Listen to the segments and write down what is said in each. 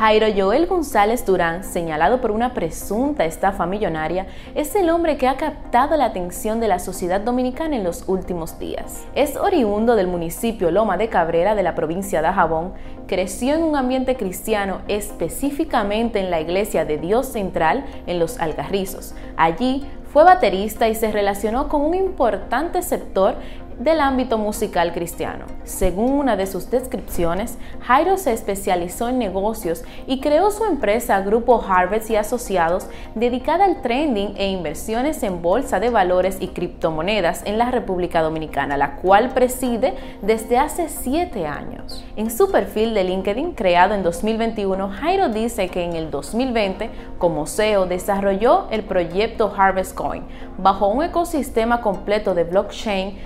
Jairo Joel González Durán, señalado por una presunta estafa millonaria, es el hombre que ha captado la atención de la sociedad dominicana en los últimos días. Es oriundo del municipio Loma de Cabrera de la provincia de Jabón, creció en un ambiente cristiano, específicamente en la iglesia de Dios Central en Los Algarrizos. Allí fue baterista y se relacionó con un importante sector del ámbito musical cristiano. Según una de sus descripciones, Jairo se especializó en negocios y creó su empresa Grupo Harvest y Asociados dedicada al trending e inversiones en bolsa de valores y criptomonedas en la República Dominicana, la cual preside desde hace siete años. En su perfil de LinkedIn creado en 2021, Jairo dice que en el 2020, como CEO, desarrolló el proyecto Harvest Coin bajo un ecosistema completo de blockchain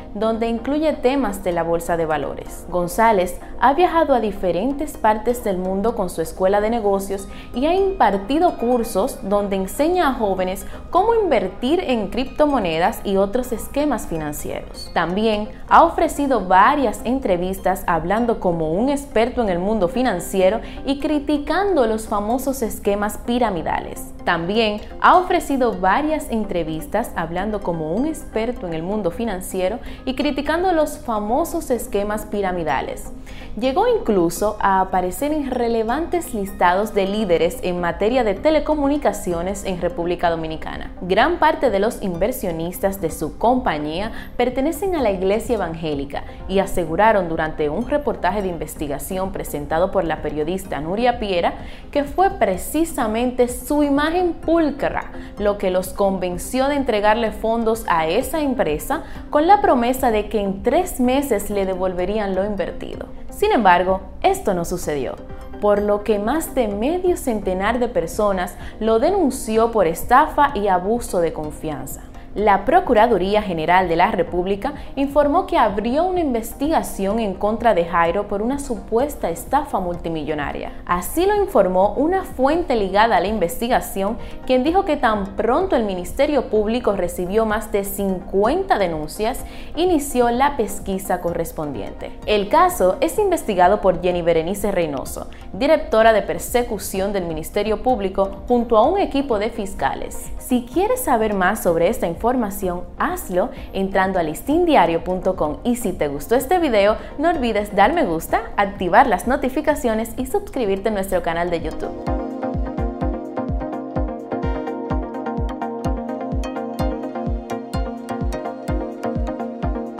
incluye temas de la bolsa de valores. González ha viajado a diferentes partes del mundo con su escuela de negocios y ha impartido cursos donde enseña a jóvenes cómo invertir en criptomonedas y otros esquemas financieros. También ha ofrecido varias entrevistas hablando como un experto en el mundo financiero y criticando los famosos esquemas piramidales. También ha ofrecido varias entrevistas hablando como un experto en el mundo financiero y criticando los famosos esquemas piramidales. Llegó incluso a aparecer en relevantes listados de líderes en materia de telecomunicaciones en República Dominicana. Gran parte de los inversionistas de su compañía pertenecen a la Iglesia Evangélica y aseguraron durante un reportaje de investigación presentado por la periodista Nuria Piera que fue precisamente su imagen pulcra lo que los convenció de entregarle fondos a esa empresa con la promesa de que en tres meses le devolverían lo invertido. Sin embargo, esto no sucedió, por lo que más de medio centenar de personas lo denunció por estafa y abuso de confianza. La Procuraduría General de la República informó que abrió una investigación en contra de Jairo por una supuesta estafa multimillonaria. Así lo informó una fuente ligada a la investigación, quien dijo que tan pronto el Ministerio Público recibió más de 50 denuncias, inició la pesquisa correspondiente. El caso es investigado por Jenny Berenice Reynoso, directora de persecución del Ministerio Público, junto a un equipo de fiscales. Si quieres saber más sobre esta información, información, hazlo entrando a listindiario.com y si te gustó este video, no olvides dar me gusta, activar las notificaciones y suscribirte a nuestro canal de YouTube.